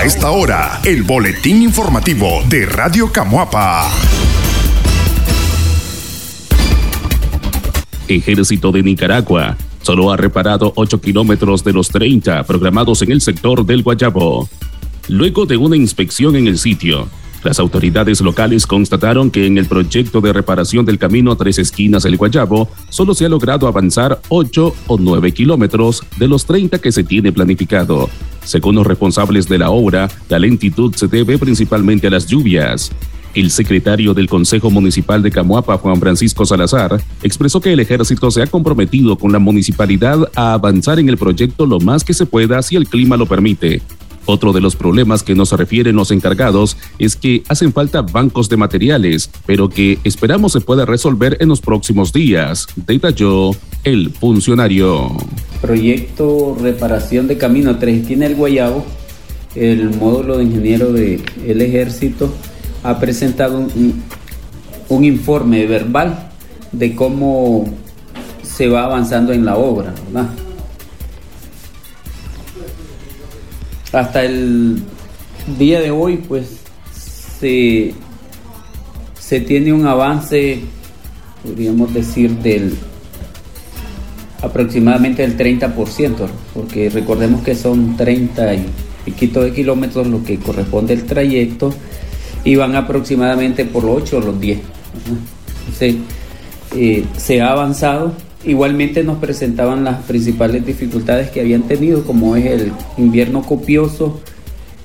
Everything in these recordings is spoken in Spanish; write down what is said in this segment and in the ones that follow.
A esta hora, el boletín informativo de Radio Camuapa. Ejército de Nicaragua solo ha reparado 8 kilómetros de los 30 programados en el sector del Guayabo. Luego de una inspección en el sitio, las autoridades locales constataron que en el proyecto de reparación del camino a tres esquinas del Guayabo solo se ha logrado avanzar 8 o 9 kilómetros de los 30 que se tiene planificado. Según los responsables de la obra, la lentitud se debe principalmente a las lluvias. El secretario del Consejo Municipal de Camuapa, Juan Francisco Salazar, expresó que el ejército se ha comprometido con la municipalidad a avanzar en el proyecto lo más que se pueda si el clima lo permite. Otro de los problemas que nos refieren los encargados es que hacen falta bancos de materiales, pero que esperamos se pueda resolver en los próximos días, detalló el funcionario. Proyecto reparación de camino 3 tiene el Guayabo, el módulo de ingeniero del ejército ha presentado un, un informe verbal de cómo se va avanzando en la obra, ¿verdad? Hasta el día de hoy, pues, se, se tiene un avance, podríamos decir, del aproximadamente del 30%, porque recordemos que son 30 y piquito de kilómetros lo que corresponde al trayecto y van aproximadamente por los 8 o los 10. Entonces, eh, se ha avanzado. Igualmente nos presentaban las principales dificultades que habían tenido, como es el invierno copioso,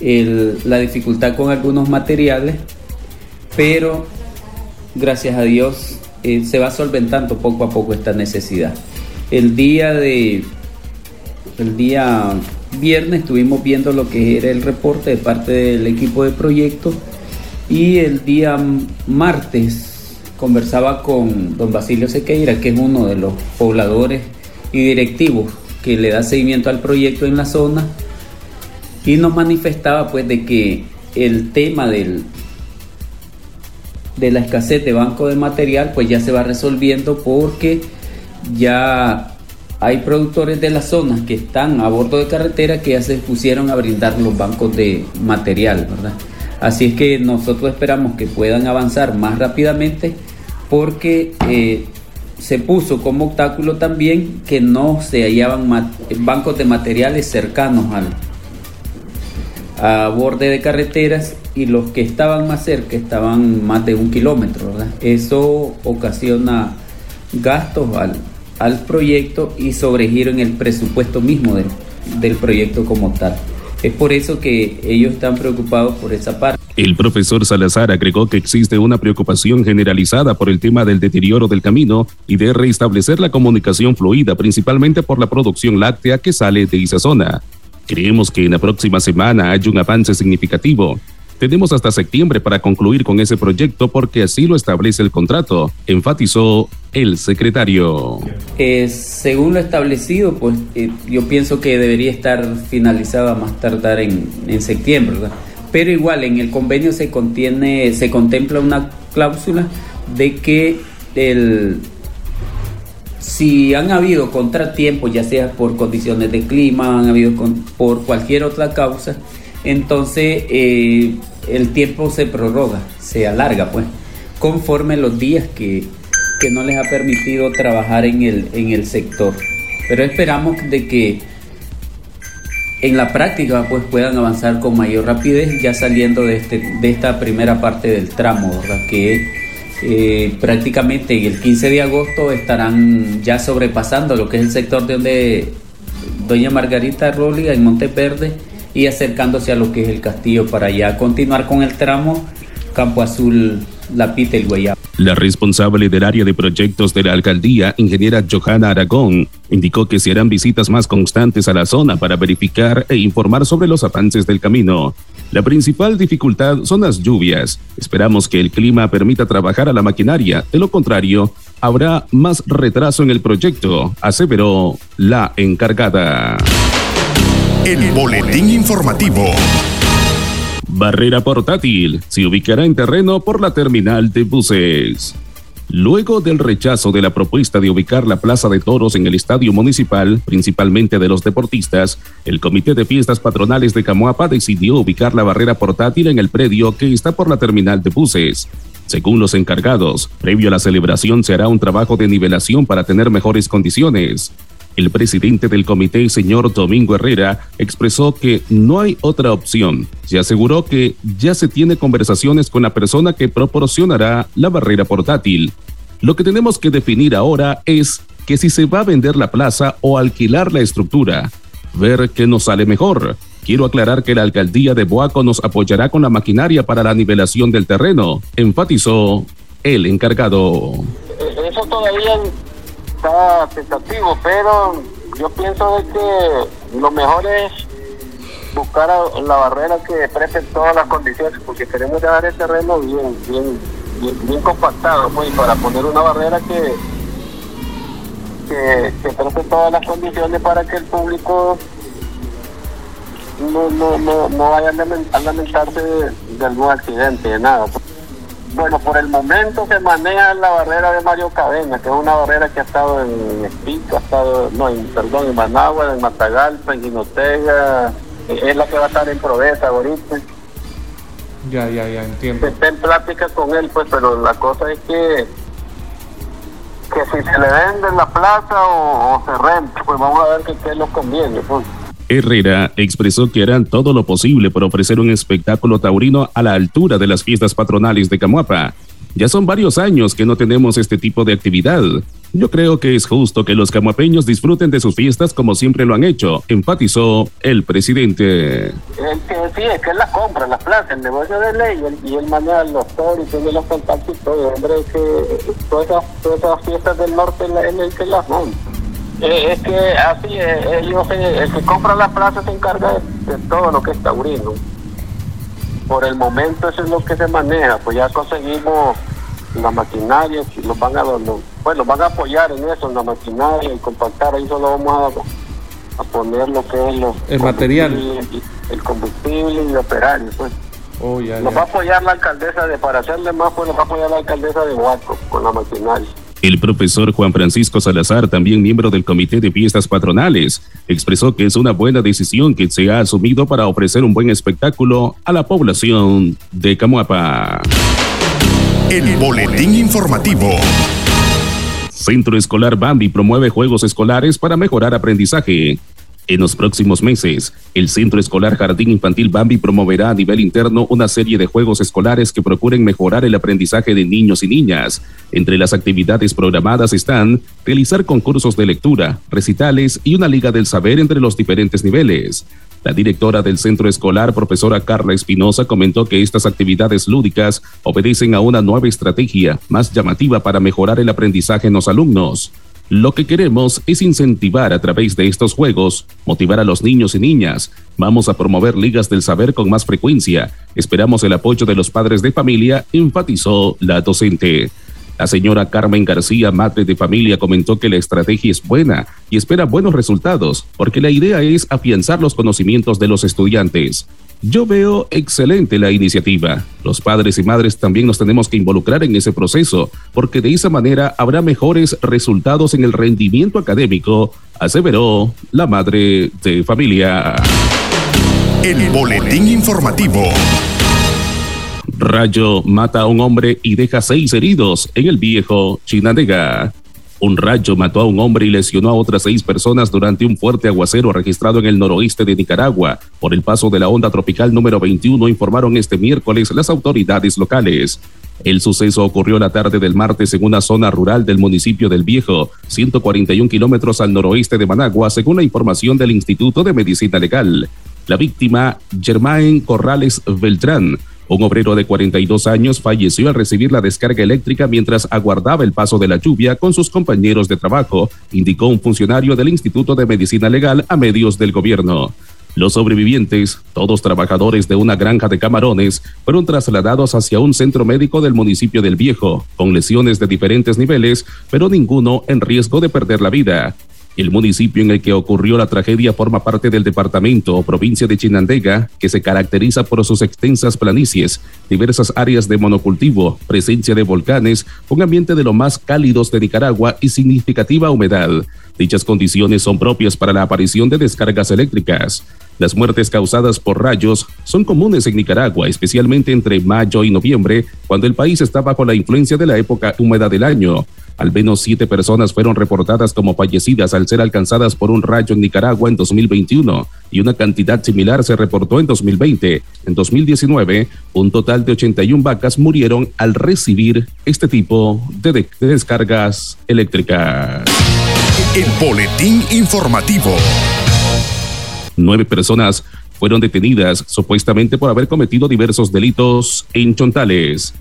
la dificultad con algunos materiales, pero gracias a Dios eh, se va solventando poco a poco esta necesidad. El día de el día viernes estuvimos viendo lo que era el reporte de parte del equipo de proyecto y el día martes conversaba con don Basilio Sequeira, que es uno de los pobladores y directivos que le da seguimiento al proyecto en la zona, y nos manifestaba pues de que el tema del, de la escasez de banco de material pues ya se va resolviendo porque ya hay productores de la zona que están a bordo de carretera que ya se pusieron a brindar los bancos de material, ¿verdad? Así es que nosotros esperamos que puedan avanzar más rápidamente porque eh, se puso como obstáculo también que no se hallaban bancos de materiales cercanos al a borde de carreteras y los que estaban más cerca estaban más de un kilómetro. Eso ocasiona gastos al, al proyecto y sobregiro en el presupuesto mismo del proyecto como tal. Es por eso que ellos están preocupados por esa parte. El profesor Salazar agregó que existe una preocupación generalizada por el tema del deterioro del camino y de restablecer la comunicación fluida, principalmente por la producción láctea que sale de esa zona. Creemos que en la próxima semana hay un avance significativo. Tenemos hasta septiembre para concluir con ese proyecto porque así lo establece el contrato, enfatizó el secretario. Según lo establecido, pues eh, yo pienso que debería estar finalizada más tardar en, en septiembre, ¿verdad? Pero igual en el convenio se contiene, se contempla una cláusula de que el, si han habido contratiempos, ya sea por condiciones de clima, han habido por cualquier otra causa, entonces eh, el tiempo se prorroga, se alarga, pues, conforme los días que, que no les ha permitido trabajar en el, en el sector. Pero esperamos de que en la práctica pues puedan avanzar con mayor rapidez ya saliendo de, este, de esta primera parte del tramo, ¿verdad? que eh, prácticamente el 15 de agosto estarán ya sobrepasando lo que es el sector de donde doña Margarita Róliga en Monteverde y acercándose a lo que es el castillo para ya continuar con el tramo Campo Azul, La Pita y el Guayabo. La responsable del área de proyectos de la alcaldía, ingeniera Johanna Aragón, indicó que se harán visitas más constantes a la zona para verificar e informar sobre los avances del camino. La principal dificultad son las lluvias. Esperamos que el clima permita trabajar a la maquinaria, de lo contrario, habrá más retraso en el proyecto, aseveró la encargada. El boletín informativo. Barrera portátil se ubicará en terreno por la terminal de buses. Luego del rechazo de la propuesta de ubicar la Plaza de Toros en el estadio municipal, principalmente de los deportistas, el Comité de Fiestas Patronales de Camoapa decidió ubicar la barrera portátil en el predio que está por la terminal de buses. Según los encargados, previo a la celebración se hará un trabajo de nivelación para tener mejores condiciones. El presidente del comité, señor Domingo Herrera, expresó que no hay otra opción. Se aseguró que ya se tiene conversaciones con la persona que proporcionará la barrera portátil. Lo que tenemos que definir ahora es que si se va a vender la plaza o alquilar la estructura, ver qué nos sale mejor. Quiero aclarar que la alcaldía de Boaco nos apoyará con la maquinaria para la nivelación del terreno, enfatizó el encargado. Eso todavía tentativo, pero yo pienso de que lo mejor es buscar la barrera que preste todas las condiciones, porque queremos dejar el terreno bien, bien, bien, compactado, pues, para poner una barrera que que, que todas las condiciones para que el público no, no, no, no vaya a lamentarse de, algún accidente, de nada. Bueno, por el momento se maneja la barrera de Mario Cadena, que es una barrera que ha estado en Espico, ha estado, no, en, perdón, en Managua, en Matagalpa, en Guinotega, es la que va a estar en Proveza ahorita. Ya, ya, ya, entiendo. Está en plática con él, pues, pero la cosa es que que si se le vende la plaza o, se renta, pues vamos a ver qué, qué nos conviene. Pues. Herrera expresó que harán todo lo posible por ofrecer un espectáculo taurino a la altura de las fiestas patronales de Camuapa. Ya son varios años que no tenemos este tipo de actividad. Yo creo que es justo que los camuapeños disfruten de sus fiestas como siempre lo han hecho, enfatizó el presidente. Sí, es que compra, el de ley, y él maneja y tiene los contactos y todo. Hombre, que todas fiestas del norte el que las. Eh, es que así, eh, ellos, el que compra la plaza se encarga de, todo lo que es taurino. Por el momento eso es lo que se maneja, pues ya conseguimos la maquinaria, los van a, bueno, van a apoyar en eso, en la maquinaria y compactar, ahí solo vamos a, poner lo que es el material, el combustible y el operario, pues. Oh, nos va a apoyar la alcaldesa de, para hacerle más, pues nos va a apoyar la alcaldesa de Huaco con la maquinaria. El profesor Juan Francisco Salazar, también miembro del Comité de Fiestas Patronales, expresó que es una buena decisión que se ha asumido para ofrecer un buen espectáculo a la población de Camuapa. El boletín informativo. Centro Escolar Bambi promueve juegos escolares para mejorar aprendizaje. En los próximos meses, el Centro Escolar Jardín Infantil Bambi promoverá a nivel interno una serie de juegos escolares que procuren mejorar el aprendizaje de niños y niñas. Entre las actividades programadas están realizar concursos de lectura, recitales y una liga del saber entre los diferentes niveles. La directora del centro escolar, profesora Carla Espinosa, comentó que estas actividades lúdicas obedecen a una nueva estrategia más llamativa para mejorar el aprendizaje en los alumnos. Lo que queremos es incentivar a través de estos juegos, motivar a los niños y niñas. Vamos a promover ligas del saber con más frecuencia. Esperamos el apoyo de los padres de familia, enfatizó la docente. La señora Carmen García, madre de familia, comentó que la estrategia es buena y espera buenos resultados, porque la idea es afianzar los conocimientos de los estudiantes. Yo veo excelente la iniciativa. Los padres y madres también nos tenemos que involucrar en ese proceso, porque de esa manera habrá mejores resultados en el rendimiento académico, aseveró la madre de familia. El boletín informativo. Rayo mata a un hombre y deja seis heridos en el viejo Chinandega. Un rayo mató a un hombre y lesionó a otras seis personas durante un fuerte aguacero registrado en el noroeste de Nicaragua. Por el paso de la onda tropical número 21, informaron este miércoles las autoridades locales. El suceso ocurrió la tarde del martes en una zona rural del municipio del Viejo, 141 kilómetros al noroeste de Managua, según la información del Instituto de Medicina Legal. La víctima, Germain Corrales Beltrán, un obrero de 42 años falleció al recibir la descarga eléctrica mientras aguardaba el paso de la lluvia con sus compañeros de trabajo, indicó un funcionario del Instituto de Medicina Legal a medios del gobierno. Los sobrevivientes, todos trabajadores de una granja de camarones, fueron trasladados hacia un centro médico del municipio del Viejo, con lesiones de diferentes niveles, pero ninguno en riesgo de perder la vida. El municipio en el que ocurrió la tragedia forma parte del departamento o provincia de Chinandega, que se caracteriza por sus extensas planicies, diversas áreas de monocultivo, presencia de volcanes, un ambiente de lo más cálidos de Nicaragua y significativa humedad. Dichas condiciones son propias para la aparición de descargas eléctricas. Las muertes causadas por rayos son comunes en Nicaragua, especialmente entre mayo y noviembre, cuando el país está bajo la influencia de la época húmeda del año. Al menos siete personas fueron reportadas como fallecidas al ser alcanzadas por un rayo en Nicaragua en 2021 y una cantidad similar se reportó en 2020. En 2019, un total de 81 vacas murieron al recibir este tipo de, de descargas eléctricas. El boletín informativo. Nueve personas fueron detenidas supuestamente por haber cometido diversos delitos en Chontales.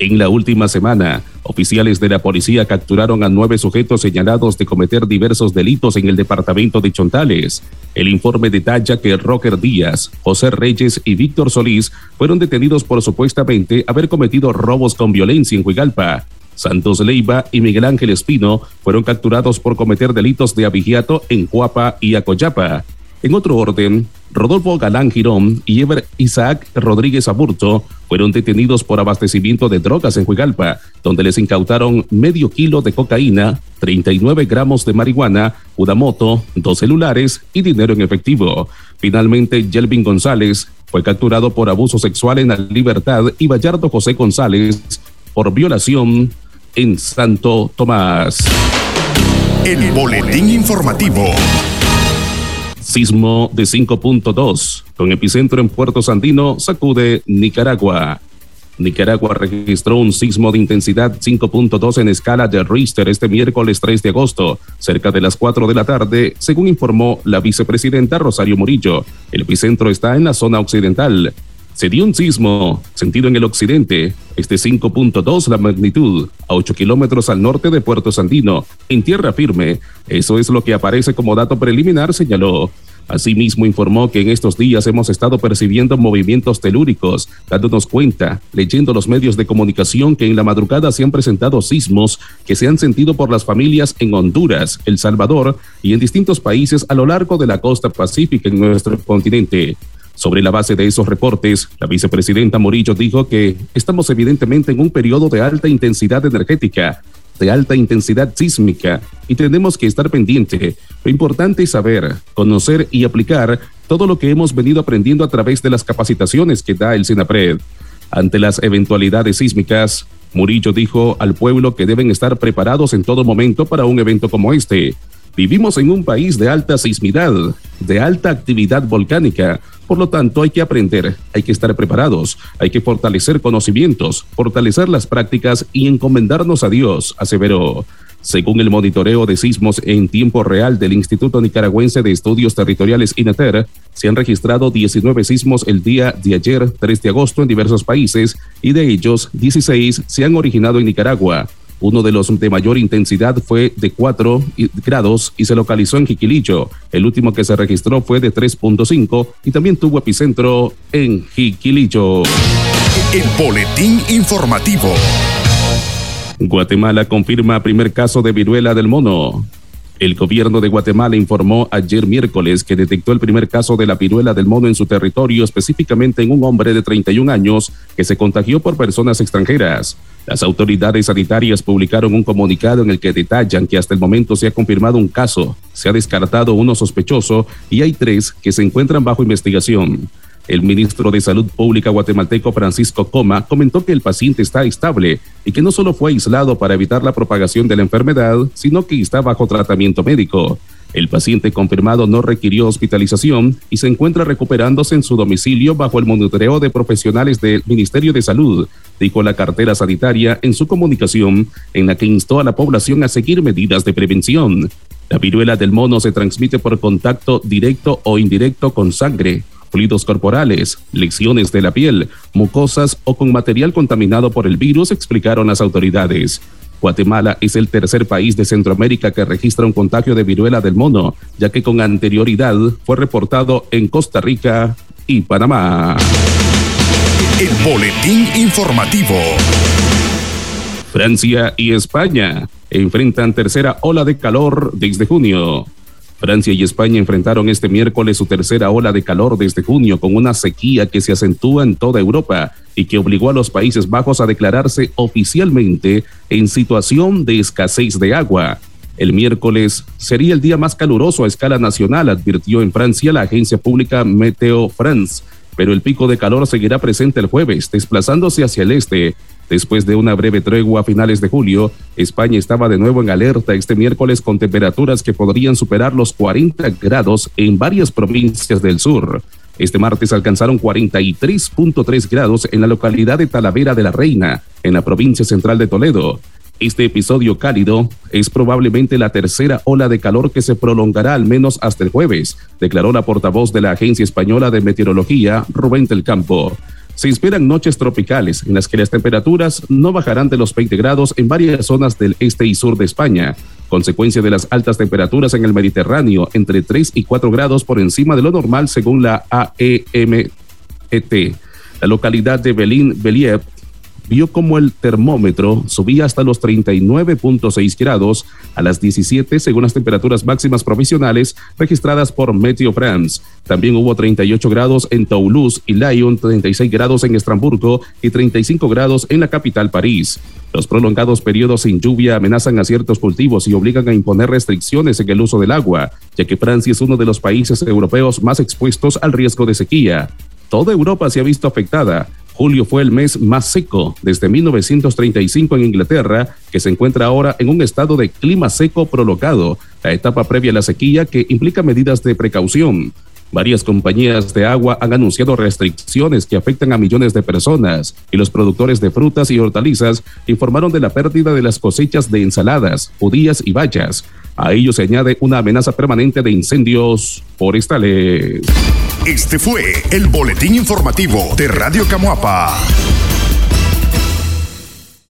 En la última semana, oficiales de la policía capturaron a nueve sujetos señalados de cometer diversos delitos en el departamento de Chontales. El informe detalla que Rocker Díaz, José Reyes y Víctor Solís fueron detenidos por supuestamente haber cometido robos con violencia en Huigalpa. Santos Leiva y Miguel Ángel Espino fueron capturados por cometer delitos de abigiato en Cuapa y Acoyapa. En otro orden, Rodolfo Galán Girón y Ever Isaac Rodríguez Aburto fueron detenidos por abastecimiento de drogas en Huigalpa, donde les incautaron medio kilo de cocaína, 39 gramos de marihuana, una moto, dos celulares y dinero en efectivo. Finalmente, Yelvin González fue capturado por abuso sexual en la libertad y Bayardo José González por violación en Santo Tomás. El boletín informativo. Sismo de 5.2 con epicentro en Puerto Sandino sacude Nicaragua. Nicaragua registró un sismo de intensidad 5.2 en escala de Richter este miércoles 3 de agosto, cerca de las 4 de la tarde, según informó la vicepresidenta Rosario Murillo. El epicentro está en la zona occidental. Se dio un sismo sentido en el occidente, este 5.2 la magnitud, a 8 kilómetros al norte de Puerto Sandino, en tierra firme. Eso es lo que aparece como dato preliminar, señaló. Asimismo, informó que en estos días hemos estado percibiendo movimientos telúricos, dándonos cuenta, leyendo los medios de comunicación, que en la madrugada se han presentado sismos que se han sentido por las familias en Honduras, El Salvador y en distintos países a lo largo de la costa pacífica en nuestro continente. Sobre la base de esos reportes, la vicepresidenta Morillo dijo que estamos evidentemente en un periodo de alta intensidad energética, de alta intensidad sísmica, y tenemos que estar pendiente. Lo importante es saber, conocer y aplicar todo lo que hemos venido aprendiendo a través de las capacitaciones que da el SINAPRED. Ante las eventualidades sísmicas, Murillo dijo al pueblo que deben estar preparados en todo momento para un evento como este. Vivimos en un país de alta sismidad, de alta actividad volcánica, por lo tanto hay que aprender, hay que estar preparados, hay que fortalecer conocimientos, fortalecer las prácticas y encomendarnos a Dios, aseveró. Según el monitoreo de sismos en tiempo real del Instituto Nicaragüense de Estudios Territoriales INATER, se han registrado 19 sismos el día de ayer, 3 de agosto, en diversos países, y de ellos 16 se han originado en Nicaragua. Uno de los de mayor intensidad fue de 4 grados y se localizó en Jiquilillo. El último que se registró fue de 3.5 y también tuvo epicentro en Jiquilillo. El boletín informativo. Guatemala confirma primer caso de viruela del mono. El gobierno de Guatemala informó ayer miércoles que detectó el primer caso de la viruela del mono en su territorio, específicamente en un hombre de 31 años que se contagió por personas extranjeras. Las autoridades sanitarias publicaron un comunicado en el que detallan que hasta el momento se ha confirmado un caso, se ha descartado uno sospechoso y hay tres que se encuentran bajo investigación. El ministro de Salud Pública guatemalteco Francisco Coma comentó que el paciente está estable y que no solo fue aislado para evitar la propagación de la enfermedad, sino que está bajo tratamiento médico. El paciente confirmado no requirió hospitalización y se encuentra recuperándose en su domicilio bajo el monitoreo de profesionales del Ministerio de Salud, dijo la cartera sanitaria en su comunicación, en la que instó a la población a seguir medidas de prevención. La viruela del mono se transmite por contacto directo o indirecto con sangre, fluidos corporales, lesiones de la piel, mucosas o con material contaminado por el virus, explicaron las autoridades. Guatemala es el tercer país de Centroamérica que registra un contagio de viruela del mono, ya que con anterioridad fue reportado en Costa Rica y Panamá. El boletín informativo. Francia y España enfrentan tercera ola de calor desde junio. Francia y España enfrentaron este miércoles su tercera ola de calor desde junio con una sequía que se acentúa en toda Europa y que obligó a los Países Bajos a declararse oficialmente en situación de escasez de agua. El miércoles sería el día más caluroso a escala nacional, advirtió en Francia la agencia pública Meteo France, pero el pico de calor seguirá presente el jueves, desplazándose hacia el este. Después de una breve tregua a finales de julio, España estaba de nuevo en alerta este miércoles con temperaturas que podrían superar los 40 grados en varias provincias del sur. Este martes alcanzaron 43.3 grados en la localidad de Talavera de la Reina, en la provincia central de Toledo. Este episodio cálido es probablemente la tercera ola de calor que se prolongará al menos hasta el jueves, declaró la portavoz de la Agencia Española de Meteorología, Rubén del Campo. Se esperan noches tropicales en las que las temperaturas no bajarán de los 20 grados en varias zonas del este y sur de España, consecuencia de las altas temperaturas en el Mediterráneo, entre 3 y 4 grados por encima de lo normal según la AEMET. La localidad de Belín, Believ vio como el termómetro subía hasta los 39.6 grados a las 17 según las temperaturas máximas provisionales registradas por Meteo France. También hubo 38 grados en Toulouse y Lyon, 36 grados en Estrasburgo y 35 grados en la capital París. Los prolongados periodos sin lluvia amenazan a ciertos cultivos y obligan a imponer restricciones en el uso del agua, ya que Francia es uno de los países europeos más expuestos al riesgo de sequía. Toda Europa se ha visto afectada Julio fue el mes más seco desde 1935 en Inglaterra, que se encuentra ahora en un estado de clima seco prolongado, la etapa previa a la sequía que implica medidas de precaución. Varias compañías de agua han anunciado restricciones que afectan a millones de personas y los productores de frutas y hortalizas informaron de la pérdida de las cosechas de ensaladas, judías y bayas. A ello se añade una amenaza permanente de incendios forestales. Este fue el boletín informativo de Radio Camuapa.